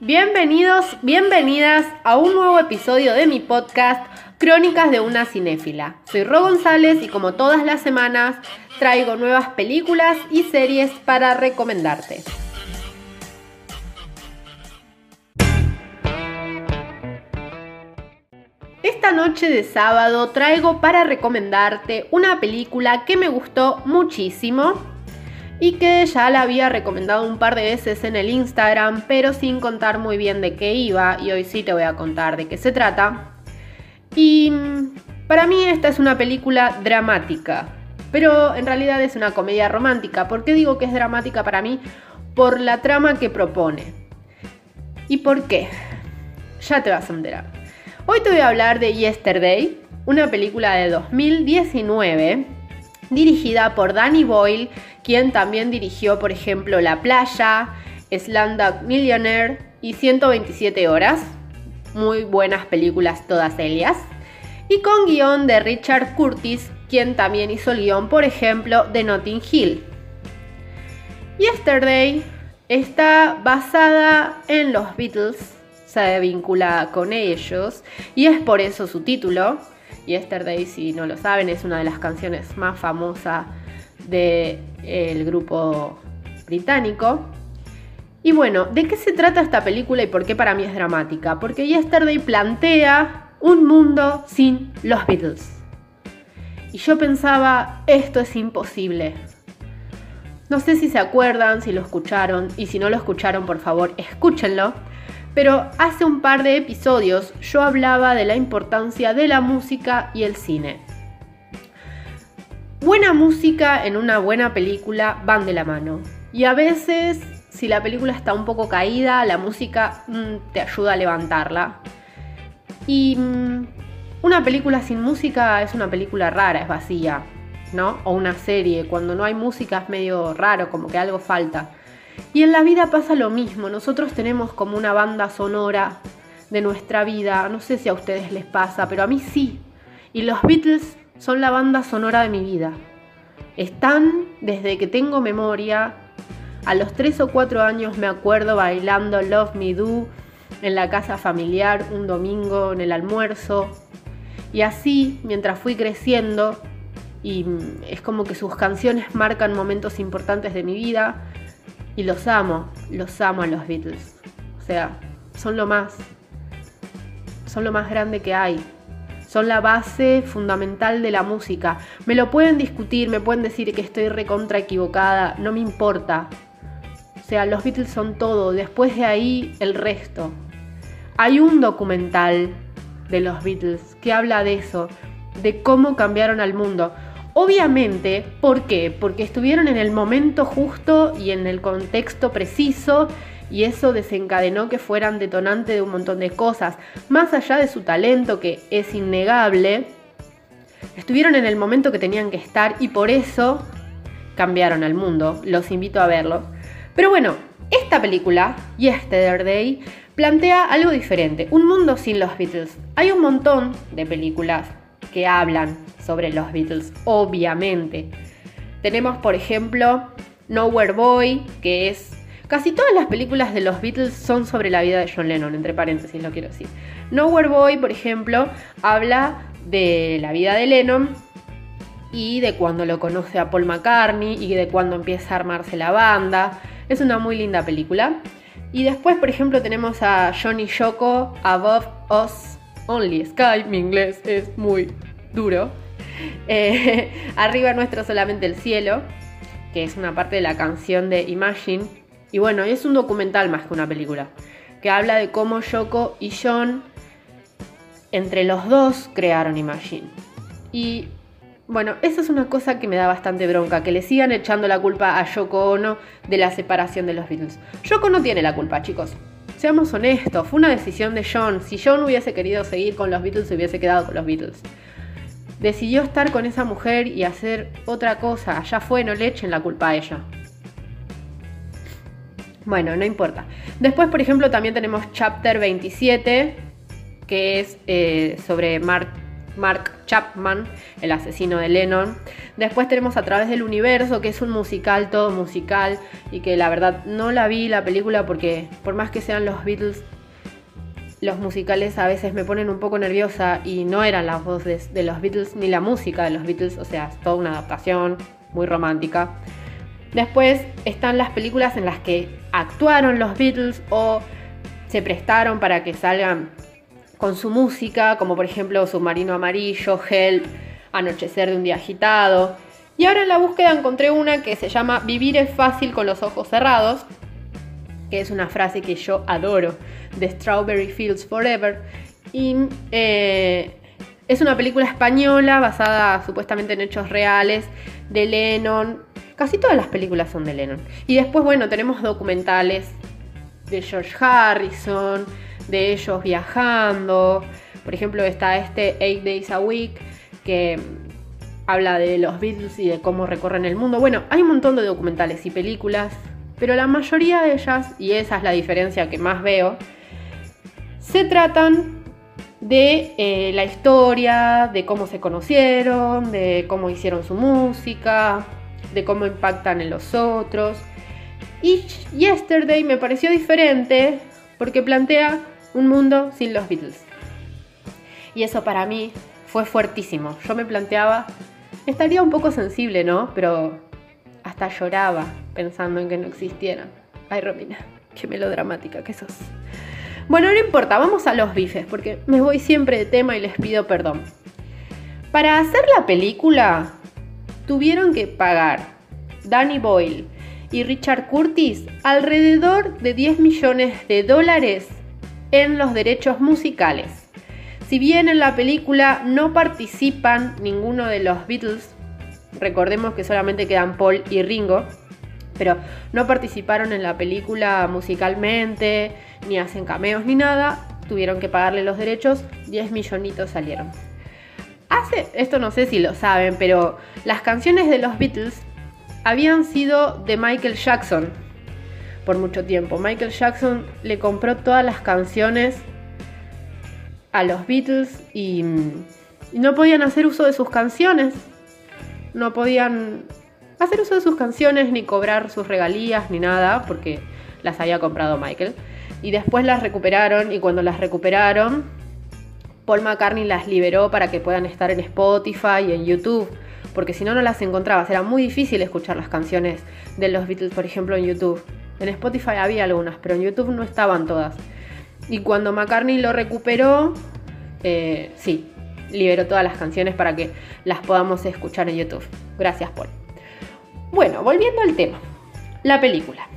Bienvenidos, bienvenidas a un nuevo episodio de mi podcast Crónicas de una cinéfila. Soy Ro González y como todas las semanas traigo nuevas películas y series para recomendarte. Esta noche de sábado traigo para recomendarte una película que me gustó muchísimo y que ya la había recomendado un par de veces en el Instagram, pero sin contar muy bien de qué iba y hoy sí te voy a contar de qué se trata. Y mm, para mí esta es una película dramática, pero en realidad es una comedia romántica. ¿Por qué digo que es dramática para mí? Por la trama que propone. ¿Y por qué? Ya te vas a enterar. Hoy te voy a hablar de Yesterday, una película de 2019 dirigida por Danny Boyle, quien también dirigió, por ejemplo, La Playa, Slumdog Millionaire y 127 Horas. Muy buenas películas todas ellas. Y con guion de Richard Curtis, quien también hizo el guion, por ejemplo, de Notting Hill. Yesterday está basada en los Beatles, se vincula con ellos y es por eso su título. Yesterday, si no lo saben, es una de las canciones más famosas del grupo británico. Y bueno, ¿de qué se trata esta película y por qué para mí es dramática? Porque Yesterday plantea un mundo sin los Beatles. Y yo pensaba, esto es imposible. No sé si se acuerdan, si lo escucharon, y si no lo escucharon, por favor, escúchenlo. Pero hace un par de episodios yo hablaba de la importancia de la música y el cine. Buena música en una buena película van de la mano. Y a veces, si la película está un poco caída, la música mm, te ayuda a levantarla. Y mm, una película sin música es una película rara, es vacía, ¿no? O una serie, cuando no hay música es medio raro, como que algo falta. Y en la vida pasa lo mismo, nosotros tenemos como una banda sonora de nuestra vida, no sé si a ustedes les pasa, pero a mí sí. Y los Beatles son la banda sonora de mi vida. Están desde que tengo memoria. A los 3 o 4 años me acuerdo bailando Love Me Do en la casa familiar un domingo en el almuerzo. Y así, mientras fui creciendo, y es como que sus canciones marcan momentos importantes de mi vida, y los amo, los amo a los Beatles. O sea, son lo más. Son lo más grande que hay. Son la base fundamental de la música. Me lo pueden discutir, me pueden decir que estoy recontra equivocada, no me importa. O sea, los Beatles son todo. Después de ahí, el resto. Hay un documental de los Beatles que habla de eso, de cómo cambiaron al mundo. Obviamente, ¿por qué? Porque estuvieron en el momento justo y en el contexto preciso y eso desencadenó que fueran detonante de un montón de cosas. Más allá de su talento, que es innegable, estuvieron en el momento que tenían que estar y por eso cambiaron al mundo. Los invito a verlo. Pero bueno, esta película, Yesterday, plantea algo diferente, un mundo sin los Beatles. Hay un montón de películas que hablan sobre los Beatles, obviamente. Tenemos, por ejemplo, Nowhere Boy, que es... Casi todas las películas de los Beatles son sobre la vida de John Lennon, entre paréntesis lo quiero decir. Nowhere Boy, por ejemplo, habla de la vida de Lennon y de cuando lo conoce a Paul McCartney y de cuando empieza a armarse la banda. Es una muy linda película. Y después, por ejemplo, tenemos a Johnny Yoko, Above Us, Only Sky. Mi inglés es muy duro. Eh, arriba nuestro solamente el cielo, que es una parte de la canción de Imagine. Y bueno, es un documental más que una película, que habla de cómo Yoko y John, entre los dos, crearon Imagine. Y bueno, esa es una cosa que me da bastante bronca, que le sigan echando la culpa a Yoko Ono de la separación de los Beatles. Yoko no tiene la culpa, chicos. Seamos honestos, fue una decisión de John. Si John hubiese querido seguir con los Beatles, se hubiese quedado con los Beatles decidió estar con esa mujer y hacer otra cosa. Ya fue, no le echen la culpa a ella. Bueno, no importa. Después, por ejemplo, también tenemos Chapter 27, que es eh, sobre Mark Chapman, el asesino de Lennon. Después tenemos A través del universo, que es un musical, todo musical, y que la verdad no la vi la película porque por más que sean los Beatles, los musicales a veces me ponen un poco nerviosa y no eran las voces de los Beatles ni la música de los Beatles, o sea, es toda una adaptación muy romántica. Después están las películas en las que actuaron los Beatles o se prestaron para que salgan con su música, como por ejemplo Submarino Amarillo, Help, Anochecer de un día agitado. Y ahora en la búsqueda encontré una que se llama Vivir es fácil con los ojos cerrados, que es una frase que yo adoro, de Strawberry Fields Forever. Y eh, es una película española basada supuestamente en hechos reales de Lennon. Casi todas las películas son de Lennon. Y después, bueno, tenemos documentales de George Harrison, de ellos viajando. Por ejemplo, está este Eight Days a Week que habla de los Beatles y de cómo recorren el mundo. Bueno, hay un montón de documentales y películas, pero la mayoría de ellas, y esa es la diferencia que más veo, se tratan de eh, la historia, de cómo se conocieron, de cómo hicieron su música, de cómo impactan en los otros. Yesterday me pareció diferente porque plantea un mundo sin los Beatles. Y eso para mí fue fuertísimo. Yo me planteaba, estaría un poco sensible, ¿no? Pero hasta lloraba pensando en que no existieran. Ay, Romina, qué melodramática que sos. Bueno, no importa, vamos a los bifes, porque me voy siempre de tema y les pido perdón. Para hacer la película, tuvieron que pagar Danny Boyle, y Richard Curtis alrededor de 10 millones de dólares en los derechos musicales. Si bien en la película no participan ninguno de los Beatles, recordemos que solamente quedan Paul y Ringo, pero no participaron en la película musicalmente, ni hacen cameos ni nada, tuvieron que pagarle los derechos, 10 millonitos salieron. Hace, esto no sé si lo saben, pero las canciones de los Beatles habían sido de Michael Jackson por mucho tiempo. Michael Jackson le compró todas las canciones a los Beatles y, no podían hacer uso de sus canciones. No podían hacer uso de sus canciones ni cobrar sus regalías ni nada porque las había comprado Michael. Y después las recuperaron y cuando las recuperaron, Paul McCartney las liberó para que puedan estar en Spotify y en YouTube porque si no, no las encontrabas. Era muy difícil escuchar las canciones de los Beatles, por ejemplo, en YouTube. En Spotify había algunas, pero en YouTube no estaban todas. Y cuando McCartney lo recuperó, eh, sí, liberó todas las canciones para que las podamos escuchar en YouTube. Gracias, Paul. Bueno, volviendo al tema. La película.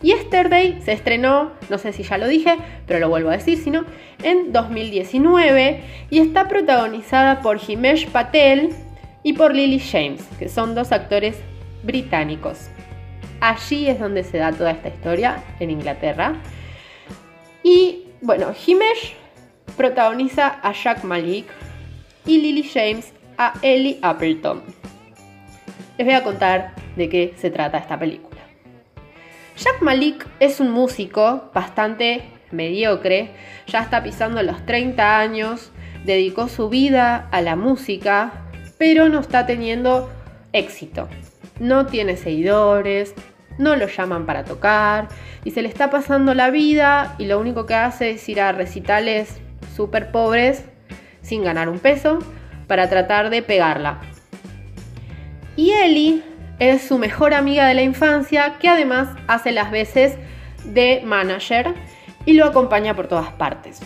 Yesterday se estrenó, no sé si ya lo dije, pero lo vuelvo a decir, sino en 2019 y está protagonizada por Himesh Patel, y por Lily James, que son dos actores británicos. Allí es donde se da toda esta historia, en Inglaterra. Y bueno, Himesh protagoniza a Jack Malik y Lily James a Ellie Appleton. Les voy a contar de qué se trata esta película. Jack Malik es un músico bastante mediocre, ya está pisando los 30 años, dedicó su vida a la música, pero no está teniendo éxito. No tiene seguidores, no lo llaman para tocar y se le está pasando la vida y lo único que hace es ir a recitales súper pobres sin ganar un peso para tratar de pegarla. Y Ellie es su mejor amiga de la infancia que además hace las veces de manager y lo acompaña por todas partes.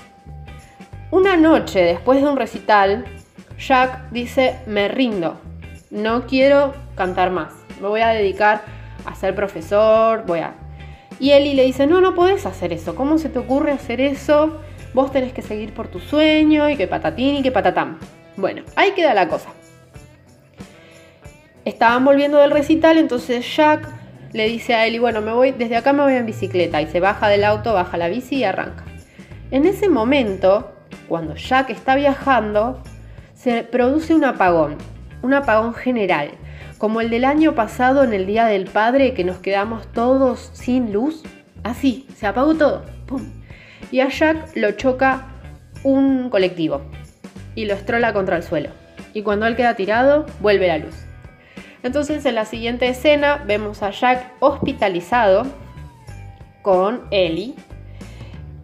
Una noche después de un recital, Jack dice, me rindo, no quiero cantar más, me voy a dedicar a ser profesor, voy a... Y Ellie le dice, no, no podés hacer eso, ¿cómo se te ocurre hacer eso? Vos tenés que seguir por tu sueño y que patatín y que patatán. Bueno, ahí queda la cosa. Estaban volviendo del recital, entonces Jack le dice a Ellie, bueno, me voy, desde acá me voy en bicicleta y se baja del auto, baja la bici y arranca. En ese momento, cuando Jack está viajando, se produce un apagón, un apagón general, como el del año pasado en el Día del Padre que nos quedamos todos sin luz. Así, se apagó todo. ¡Pum! Y a Jack lo choca un colectivo y lo estrola contra el suelo. y cuando él queda tirado, vuelve la luz. Entonces en la siguiente escena vemos a Jack hospitalizado con Ellie.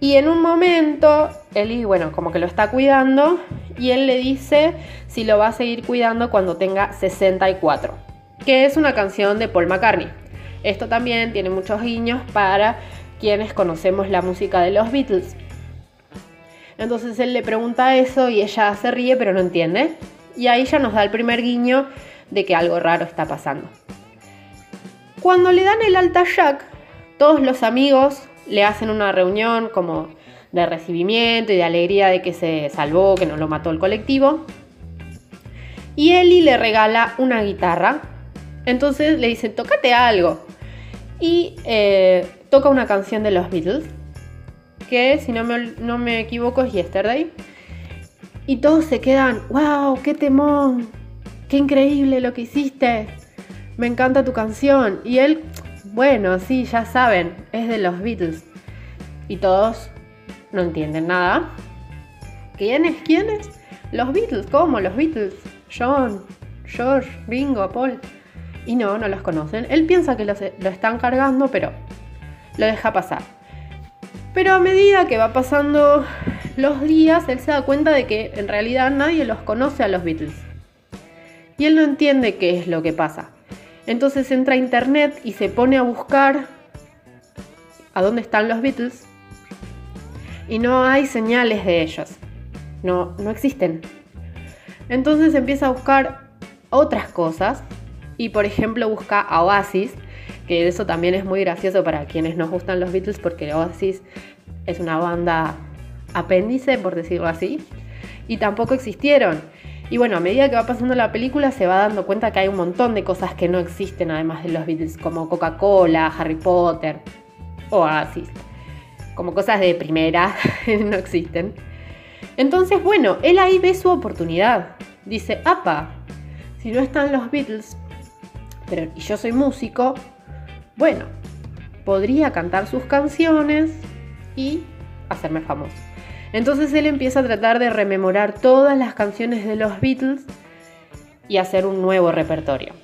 Y en un momento, Ellie, bueno, como que lo está cuidando y él le dice si lo va a seguir cuidando cuando tenga 64, que es una canción de Paul McCartney. Esto también tiene muchos guiños para quienes conocemos la música de los Beatles. Entonces él le pregunta eso y ella se ríe pero no entiende. Y ahí ya nos da el primer guiño de que algo raro está pasando. Cuando le dan el alta Jack, todos los amigos le hacen una reunión como de recibimiento y de alegría de que se salvó, que no lo mató el colectivo. Y Ellie le regala una guitarra. Entonces le dice, tócate algo. Y eh, toca una canción de los Beatles, que si no me, no me equivoco es Yesterday. Y todos se quedan, wow, qué temón, qué increíble lo que hiciste, me encanta tu canción. Y él, bueno, sí, ya saben, es de los Beatles. Y todos no entienden nada. ¿Quiénes? ¿Quiénes? Los Beatles, ¿cómo? Los Beatles. John, George, Ringo, Paul. Y no, no los conocen. Él piensa que lo están cargando, pero lo deja pasar. Pero a medida que va pasando los días, él se da cuenta de que en realidad nadie los conoce a los Beatles. Y él no entiende qué es lo que pasa. Entonces entra a internet y se pone a buscar a dónde están los Beatles. Y no hay señales de ellos. No, no existen. Entonces empieza a buscar otras cosas. Y por ejemplo busca a Oasis, que eso también es muy gracioso para quienes nos gustan los Beatles porque Oasis es una banda apéndice, por decirlo así, y tampoco existieron. Y bueno, a medida que va pasando la película se va dando cuenta que hay un montón de cosas que no existen además de los Beatles, como Coca-Cola, Harry Potter, Oasis, como cosas de primera, no existen. Entonces, bueno, él ahí ve su oportunidad. Dice, apa, si no están los Beatles, pero y yo soy músico, bueno, podría cantar sus canciones y hacerme famoso. Entonces él empieza a tratar de rememorar todas las canciones de los Beatles y hacer un nuevo repertorio.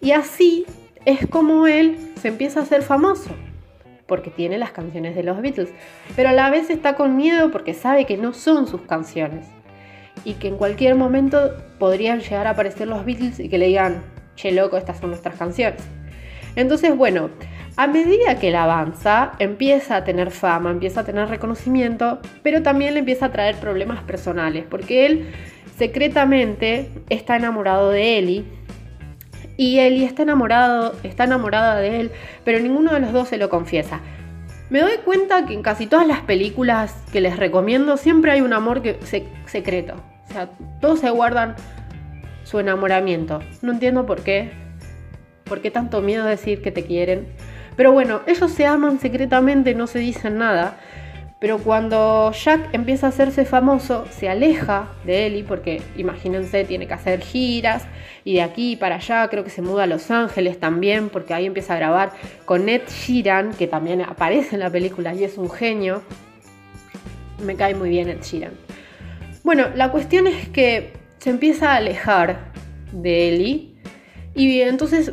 Y así es como él se empieza a hacer famoso, porque tiene las canciones de los Beatles, pero a la vez está con miedo porque sabe que no son sus canciones y que en cualquier momento podrían llegar a aparecer los Beatles y que le digan, che loco, estas son nuestras canciones. Entonces, bueno, a medida que él avanza, empieza a tener fama, empieza a tener reconocimiento, pero también le empieza a traer problemas personales, porque él secretamente está enamorado de Ellie. Y Ellie está enamorado, está enamorada de él, pero ninguno de los dos se lo confiesa. Me doy cuenta que en casi todas las películas que les recomiendo siempre hay un amor que, secreto. O sea, todos se guardan su enamoramiento. No entiendo por qué, ¿Por qué tanto miedo decir que te quieren? Pero bueno, ellos se aman secretamente, no se dicen nada. Pero cuando Jack empieza a hacerse famoso, se aleja de Ellie porque, imagínense, tiene que hacer giras y de aquí para allá creo que se muda a Los Ángeles también porque ahí empieza a grabar con Ed Sheeran, que también aparece en la película y es un genio. Me cae muy bien Ed Sheeran. Bueno, la cuestión es que se empieza a alejar de Ellie y entonces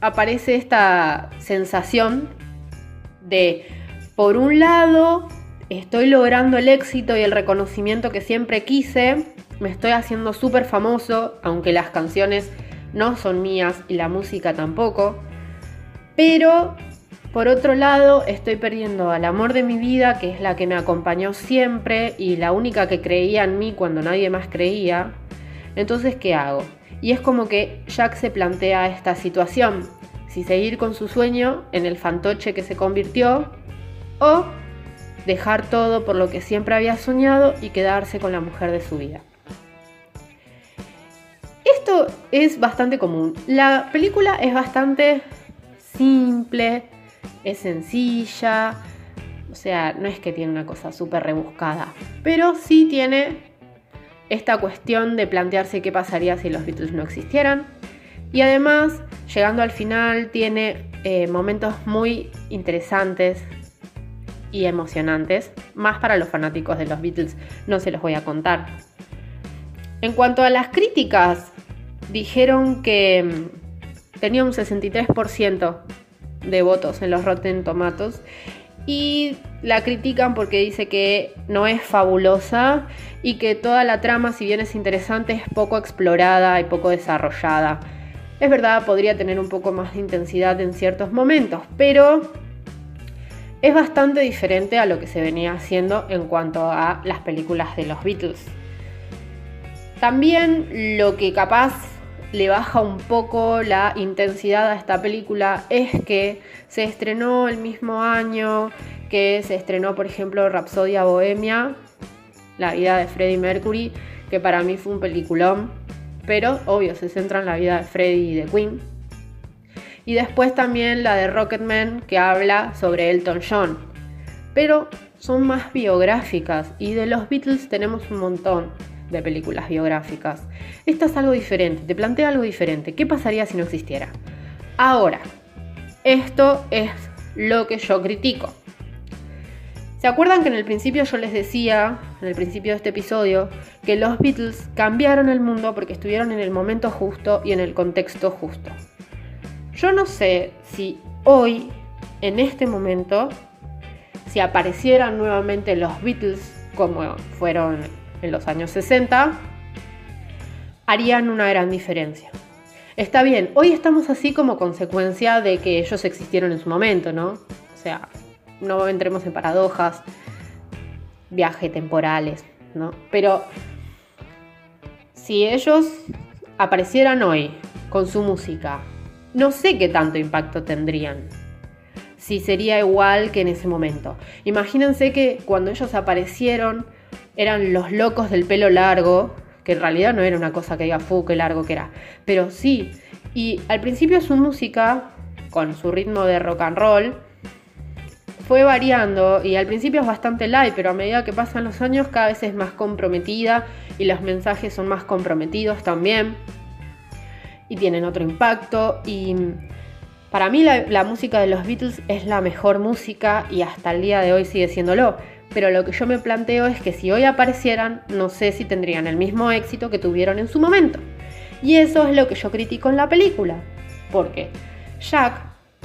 aparece esta sensación de, por un lado, estoy logrando el éxito y el reconocimiento que siempre quise, me estoy haciendo súper famoso, aunque las canciones no son mías y la música tampoco, pero por otro lado estoy perdiendo al amor de mi vida, que es la que me acompañó siempre y la única que creía en mí cuando nadie más creía. Entonces, ¿qué hago? Y es como que Jack se plantea esta situación, si seguir con su sueño en el fantoche que se convirtió o dejar todo por lo que siempre había soñado y quedarse con la mujer de su vida. Esto es bastante común. La película es bastante simple, es sencilla, o sea, no es que tiene una cosa súper rebuscada, pero sí tiene esta cuestión de plantearse qué pasaría si los Beatles no existieran. Y además, llegando al final, tiene eh, momentos muy interesantes y emocionantes, más para los fanáticos de los Beatles, no se los voy a contar. En cuanto a las críticas, dijeron que mm, tenía un 63% de votos en los Rotten Tomatoes y la critican porque dice que no es fabulosa y que toda la trama, si bien es interesante, es poco explorada y poco desarrollada. Es verdad, podría tener un poco más de intensidad en ciertos momentos, pero es bastante diferente a lo que se venía haciendo en cuanto a las películas de los Beatles. También lo que capaz le baja un poco la intensidad a esta película es que se estrenó el mismo año que se estrenó, por ejemplo, Rapsodia Bohemia, la vida de Freddie Mercury, que para mí fue un peliculón, pero obvio se centra en la vida de Freddie y de Queen. Y después también la de Rocketman, que habla sobre Elton John. Pero son más biográficas y de los Beatles tenemos un montón de películas biográficas. Esta es algo diferente, te plantea algo diferente. ¿Qué pasaría si no existiera? Ahora, esto es lo que yo critico. ¿Se acuerdan que en el principio yo les decía, en el principio de este episodio, que los Beatles cambiaron el mundo porque estuvieron en el momento justo y en el contexto justo? Yo no sé si hoy, en este momento, si aparecieran nuevamente los Beatles como fueron en los años 60, harían una gran diferencia. Está bien, hoy estamos así como consecuencia de que ellos existieron en su momento, ¿no? O sea, no entremos en paradojas, viaje temporales, ¿no? Pero si ellos aparecieran hoy con su música, no sé qué tanto impacto tendrían. Si sería igual que en ese momento. Imagínense que cuando ellos aparecieron, eran los locos del pelo largo, que en realidad no era una cosa que diga, fu, qué largo que era, pero sí. Y al principio su música, con su ritmo de rock and roll, fue variando y al principio es bastante light, pero a medida que pasan los años cada vez es más comprometida y los mensajes son más comprometidos también y tienen otro impacto y para mí la, la música de los Beatles es la mejor música y hasta el día de hoy sigue siéndolo pero lo que yo me planteo es que si hoy aparecieran, no sé si tendrían el mismo éxito que tuvieron en su momento. Y eso es lo que yo critico en la película, porque Jack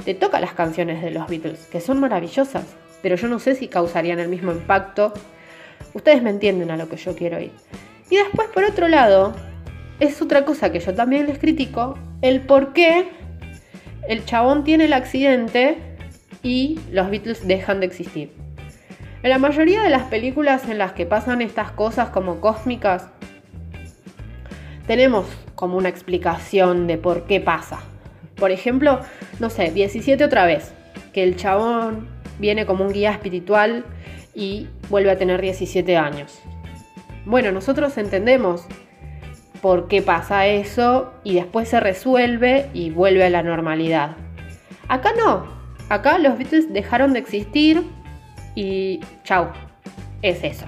te toca las canciones de los Beatles, que son maravillosas, pero yo no sé si causarían el mismo impacto. Ustedes me entienden a lo que yo quiero ir. Y después, por otro lado, es otra cosa que yo también les critico, el por qué el chabón tiene el accidente y los Beatles dejan de existir. En la mayoría de las películas en las que pasan estas cosas como cósmicas, tenemos como una explicación de por qué pasa. Por ejemplo, no sé, 17 otra vez, que el chabón viene como un guía espiritual y vuelve a tener 17 años. Bueno, nosotros entendemos por qué pasa eso y después se resuelve y vuelve a la normalidad. Acá no, acá los Beatles dejaron de existir y chau, es eso.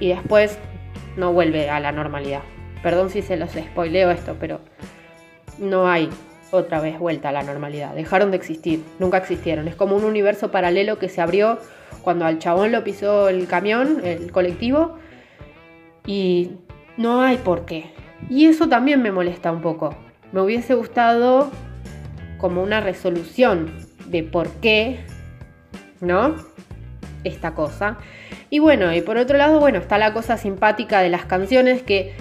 Y después no vuelve a la normalidad. Perdón si se los spoileo esto, pero no hay otra vez vuelta a la normalidad. Dejaron de existir, nunca existieron. Es como un universo paralelo que se abrió cuando al chabón lo pisó el camión, el colectivo, y no hay por qué. Y eso también me molesta un poco. Me hubiese gustado como una resolución de por qué, ¿no? Esta cosa. Y bueno, y por otro lado, bueno, está la cosa simpática de las canciones que,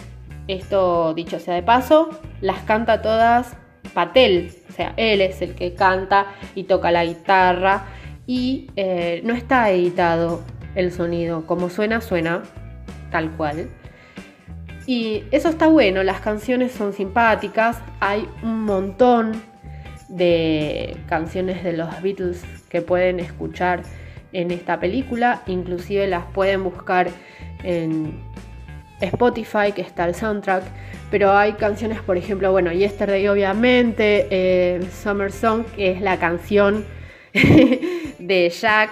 esto dicho sea de paso, las canta todas Patel. O sea, él es el que canta y toca la guitarra y eh, no está editado el sonido. Como suena, suena tal cual. Y eso está bueno, las canciones son simpáticas, hay un montón de canciones de los Beatles que pueden escuchar en esta película, inclusive las pueden buscar en Spotify, que está el soundtrack, pero hay canciones, por ejemplo, bueno, Yesterday obviamente, eh, Summer Song, que es la canción de Jack,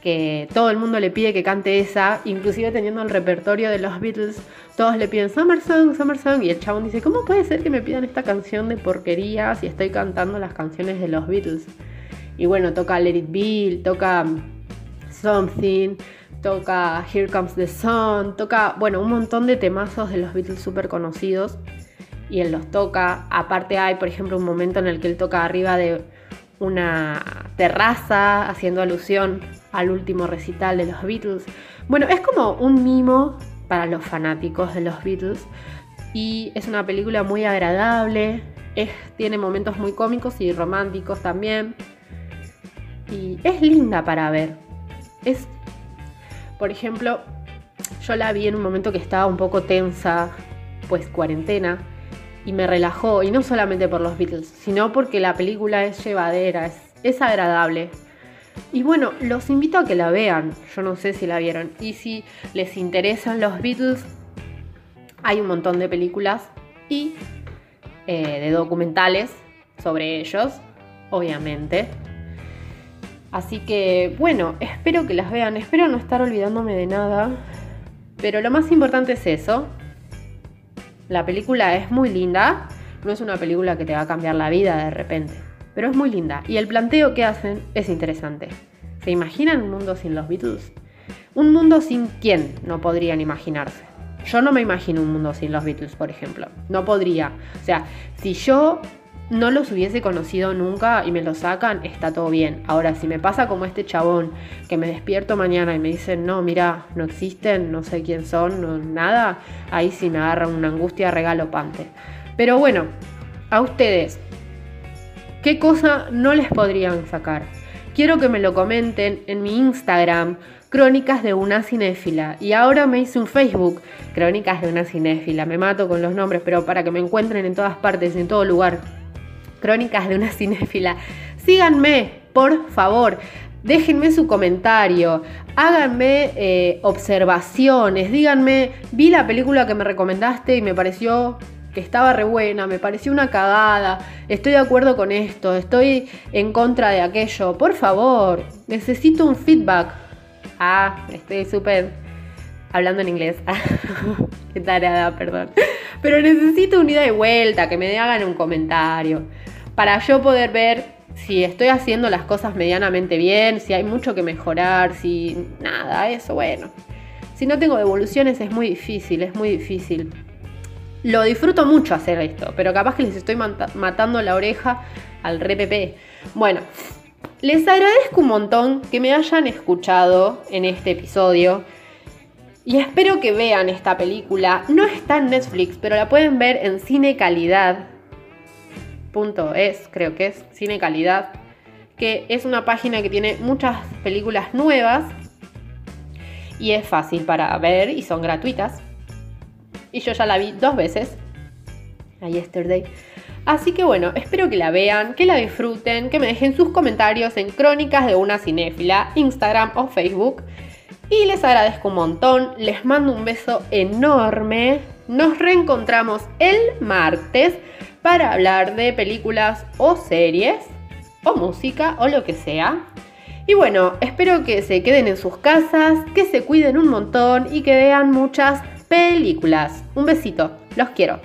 que todo el mundo le pide que cante esa, inclusive teniendo el repertorio de los Beatles, todos le piden Summer Song, Summer Song, y el chabón dice, ¿cómo puede ser que me pidan esta canción de porquería si estoy cantando las canciones de los Beatles? Y bueno, toca Let It Be, toca Something, toca Here Comes the Sun, toca, bueno, un montón de temazos de los Beatles súper conocidos y él los toca. Aparte hay, por ejemplo, un momento en el que él toca arriba de una terraza haciendo alusión al último recital de los Beatles. Bueno, es como un mimo para los fanáticos de los Beatles y es una película muy agradable, tiene momentos muy cómicos y románticos también y es linda para ver. Es, por ejemplo, yo la vi en un momento que estaba un poco tensa, pues cuarentena, y me relajó, y no solamente por los Beatles, sino porque la película es llevadera, es, es agradable. Y bueno, los invito a que la vean, yo no sé si la vieron, y si les interesan los Beatles, hay un montón de películas y eh, de documentales sobre ellos, obviamente. Así que bueno, espero que las vean, espero no estar olvidándome de nada, pero lo más importante es eso, la película es muy linda, no es una película que te va a cambiar la vida de repente, pero es muy linda y el planteo que hacen es interesante. ¿Se imaginan un mundo sin los Beatles? Un mundo sin quién no podrían imaginarse. Yo no me imagino un mundo sin los Beatles, por ejemplo. No podría. O sea, si yo no los hubiese conocido nunca y me lo sacan, está todo bien. Ahora, si me pasa como este chabón, que me despierto mañana y me dicen, no, mira, no existen, no sé quién son, no, nada, ahí sí me agarra una angustia regalopante. Pero bueno, a ustedes, ¿qué cosa no les podrían sacar? Quiero que me lo comenten en mi Instagram, Crónicas de una cinéfila. Y ahora me hice un Facebook, Crónicas de una cinéfila. Me mato con los nombres, pero para que me encuentren en todas partes, en todo lugar. Crónicas de una cinéfila. Síganme, por favor. Déjenme su comentario, háganme eh, observaciones, díganme, vi la película que me recomendaste y me pareció que estaba re buena, me pareció una cagada, estoy de acuerdo con esto, estoy en contra de aquello. Por favor, necesito un feedback. Ah, estoy súper hablando en inglés. Qué tarada, perdón. Pero necesito un ida y vuelta, que me hagan un comentario para yo poder ver si estoy haciendo las cosas medianamente bien, si hay mucho que mejorar, si nada, eso, bueno. Si no tengo devoluciones es muy difícil, es muy difícil. Lo disfruto mucho hacer esto, pero capaz que les estoy matando la oreja al repp. Bueno, les agradezco un montón que me hayan escuchado en este episodio. Y espero que vean esta película. No está en Netflix, pero la pueden ver en cine calidad es, creo que es Cine Calidad, que es una página que tiene muchas películas nuevas y es fácil para ver y son gratuitas. Y yo ya la vi dos veces, a Yesterday. Así que bueno, espero que la vean, que la disfruten, que me dejen sus comentarios en Crónicas de una Cinéfila, Instagram o Facebook. Y les agradezco un montón, les mando un beso enorme. Nos reencontramos el martes para hablar de películas o series o música o lo que sea. Y bueno, espero que se queden en sus casas, que se cuiden un montón y que vean muchas películas. Un besito, los quiero.